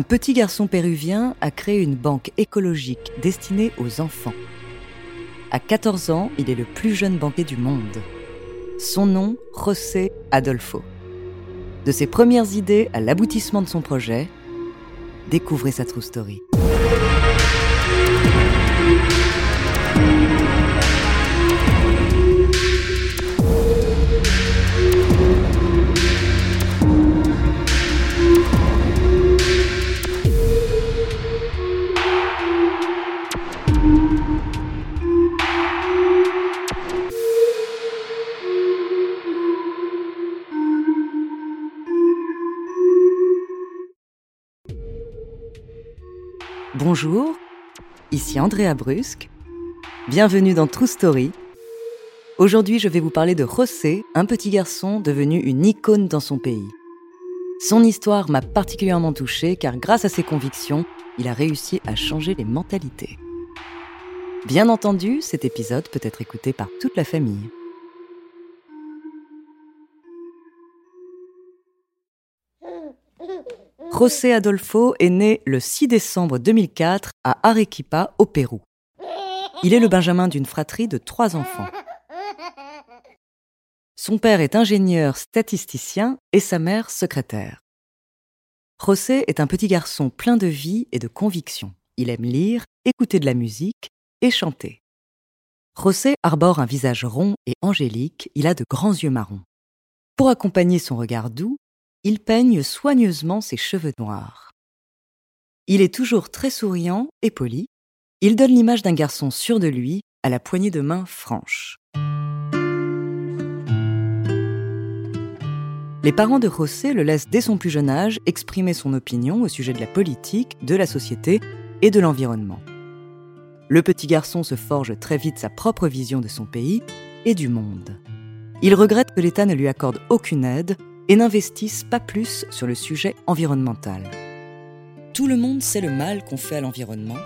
un petit garçon péruvien a créé une banque écologique destinée aux enfants. À 14 ans, il est le plus jeune banquier du monde. Son nom, José Adolfo. De ses premières idées à l'aboutissement de son projet, découvrez sa true story. Bonjour, ici Andrea Brusque. Bienvenue dans True Story. Aujourd'hui, je vais vous parler de José, un petit garçon devenu une icône dans son pays. Son histoire m'a particulièrement touchée car grâce à ses convictions, il a réussi à changer les mentalités. Bien entendu, cet épisode peut être écouté par toute la famille. José Adolfo est né le 6 décembre 2004 à Arequipa, au Pérou. Il est le benjamin d'une fratrie de trois enfants. Son père est ingénieur statisticien et sa mère secrétaire. José est un petit garçon plein de vie et de conviction. Il aime lire, écouter de la musique et chanter. José arbore un visage rond et angélique, il a de grands yeux marrons. Pour accompagner son regard doux, il peigne soigneusement ses cheveux noirs. Il est toujours très souriant et poli. Il donne l'image d'un garçon sûr de lui, à la poignée de main franche. Les parents de José le laissent dès son plus jeune âge exprimer son opinion au sujet de la politique, de la société et de l'environnement. Le petit garçon se forge très vite sa propre vision de son pays et du monde. Il regrette que l'État ne lui accorde aucune aide et n'investissent pas plus sur le sujet environnemental. Tout le monde sait le mal qu'on fait à l'environnement.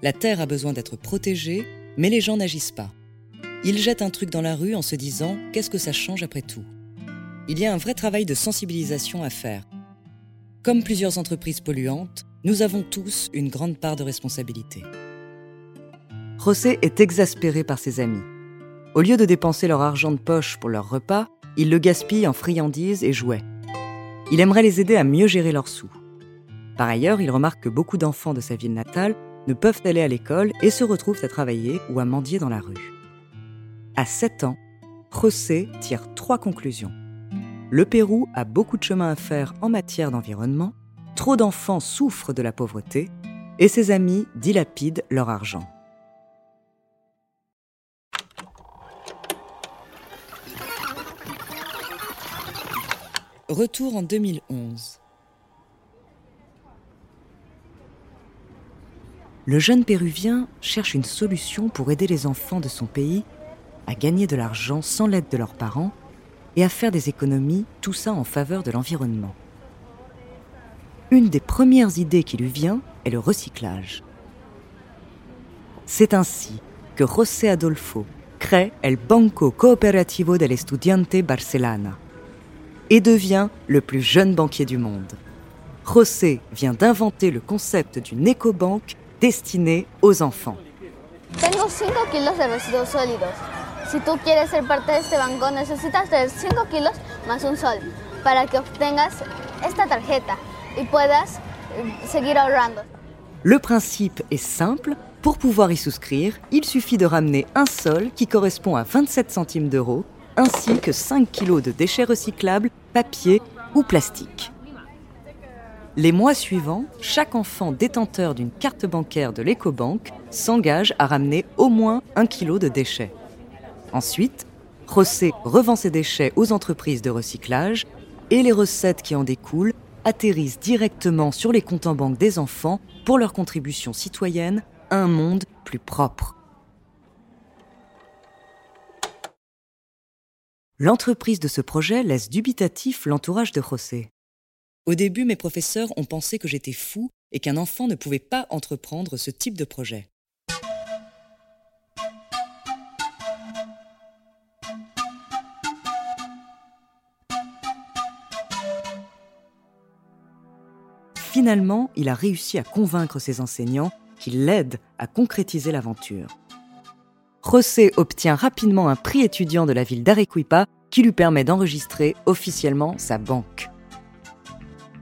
La Terre a besoin d'être protégée, mais les gens n'agissent pas. Ils jettent un truc dans la rue en se disant Qu'est-ce que ça change après tout? Il y a un vrai travail de sensibilisation à faire. Comme plusieurs entreprises polluantes, nous avons tous une grande part de responsabilité. José est exaspéré par ses amis. Au lieu de dépenser leur argent de poche pour leur repas, il le gaspille en friandises et jouets. Il aimerait les aider à mieux gérer leurs sous. Par ailleurs, il remarque que beaucoup d'enfants de sa ville natale ne peuvent aller à l'école et se retrouvent à travailler ou à mendier dans la rue. À 7 ans, José tire trois conclusions. Le Pérou a beaucoup de chemin à faire en matière d'environnement, trop d'enfants souffrent de la pauvreté et ses amis dilapident leur argent. Retour en 2011. Le jeune Péruvien cherche une solution pour aider les enfants de son pays à gagner de l'argent sans l'aide de leurs parents et à faire des économies, tout ça en faveur de l'environnement. Une des premières idées qui lui vient est le recyclage. C'est ainsi que José Adolfo crée El Banco Cooperativo del Estudiante Barcelona et devient le plus jeune banquier du monde. José vient d'inventer le concept d'une éco-banque destinée aux enfants. Tengo 5 kilos de residuos sólidos. Si tú quieres ser parte de este banco, necesitas tener 5 kilos más un sol para que obtengas esta tarjeta y puedas eh, seguir ahorrando. Le principe est simple. Pour pouvoir y souscrire, il suffit de ramener un sol qui correspond à 27 centimes d'euros ainsi que 5 kilos de déchets recyclables, papier ou plastique. Les mois suivants, chaque enfant détenteur d'une carte bancaire de l'écobanque s'engage à ramener au moins un kilo de déchets. Ensuite, José revend ses déchets aux entreprises de recyclage et les recettes qui en découlent atterrissent directement sur les comptes en banque des enfants pour leur contribution citoyenne à un monde plus propre. L'entreprise de ce projet laisse dubitatif l'entourage de José. Au début, mes professeurs ont pensé que j'étais fou et qu'un enfant ne pouvait pas entreprendre ce type de projet. finalement, il a réussi à convaincre ses enseignants qu'il l'aident à concrétiser l'aventure. José obtient rapidement un prix étudiant de la ville d'Arequipa qui lui permet d'enregistrer officiellement sa banque.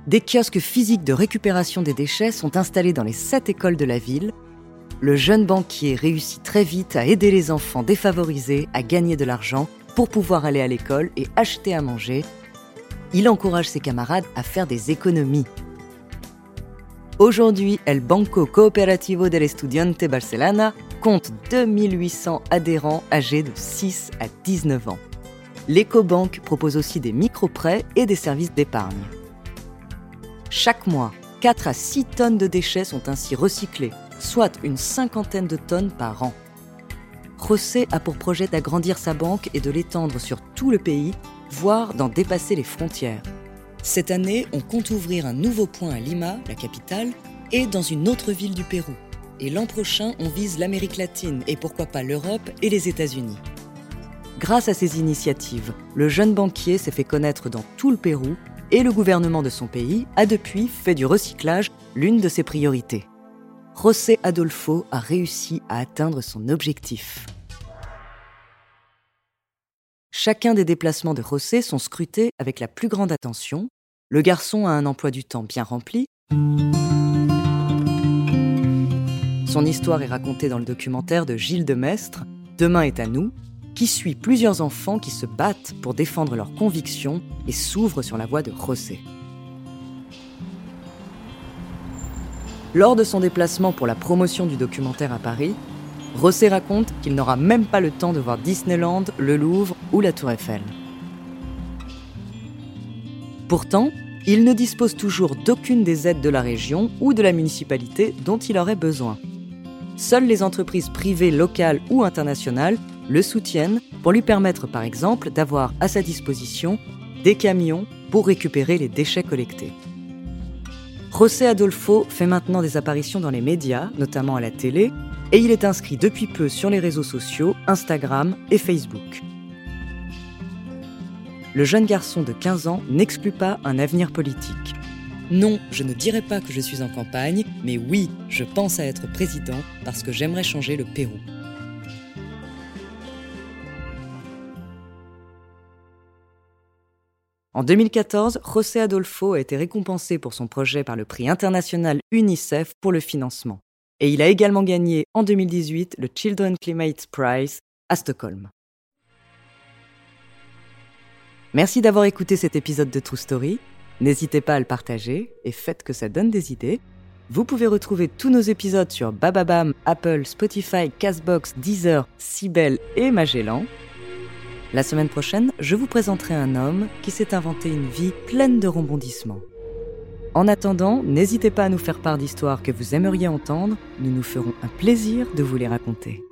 Des kiosques physiques de récupération des déchets sont installés dans les sept écoles de la ville. Le jeune banquier réussit très vite à aider les enfants défavorisés à gagner de l'argent pour pouvoir aller à l'école et acheter à manger. Il encourage ses camarades à faire des économies. Aujourd'hui, El Banco Cooperativo del Estudiante Barcelona compte 2800 adhérents âgés de 6 à 19 ans. L'EcoBank propose aussi des micro-prêts et des services d'épargne. Chaque mois, 4 à 6 tonnes de déchets sont ainsi recyclés, soit une cinquantaine de tonnes par an. José a pour projet d'agrandir sa banque et de l'étendre sur tout le pays, voire d'en dépasser les frontières. Cette année, on compte ouvrir un nouveau point à Lima, la capitale, et dans une autre ville du Pérou. Et l'an prochain, on vise l'Amérique latine et pourquoi pas l'Europe et les États-Unis. Grâce à ces initiatives, le jeune banquier s'est fait connaître dans tout le Pérou et le gouvernement de son pays a depuis fait du recyclage l'une de ses priorités. José Adolfo a réussi à atteindre son objectif. Chacun des déplacements de José sont scrutés avec la plus grande attention. Le garçon a un emploi du temps bien rempli. Son histoire est racontée dans le documentaire de Gilles de Mestre, Demain est à nous, qui suit plusieurs enfants qui se battent pour défendre leurs convictions et s'ouvrent sur la voie de José. Lors de son déplacement pour la promotion du documentaire à Paris, José raconte qu'il n'aura même pas le temps de voir Disneyland, le Louvre ou la Tour Eiffel. Pourtant, il ne dispose toujours d'aucune des aides de la région ou de la municipalité dont il aurait besoin. Seules les entreprises privées locales ou internationales le soutiennent pour lui permettre par exemple d'avoir à sa disposition des camions pour récupérer les déchets collectés. José Adolfo fait maintenant des apparitions dans les médias, notamment à la télé, et il est inscrit depuis peu sur les réseaux sociaux, Instagram et Facebook. Le jeune garçon de 15 ans n'exclut pas un avenir politique. Non, je ne dirais pas que je suis en campagne, mais oui, je pense à être président parce que j'aimerais changer le Pérou. En 2014, José Adolfo a été récompensé pour son projet par le prix international UNICEF pour le financement. Et il a également gagné en 2018 le Children Climate Prize à Stockholm. Merci d'avoir écouté cet épisode de True Story. N'hésitez pas à le partager et faites que ça donne des idées. Vous pouvez retrouver tous nos épisodes sur Bababam, Apple, Spotify, Castbox, Deezer, Sibel et Magellan. La semaine prochaine, je vous présenterai un homme qui s'est inventé une vie pleine de rebondissements. En attendant, n'hésitez pas à nous faire part d'histoires que vous aimeriez entendre, nous nous ferons un plaisir de vous les raconter.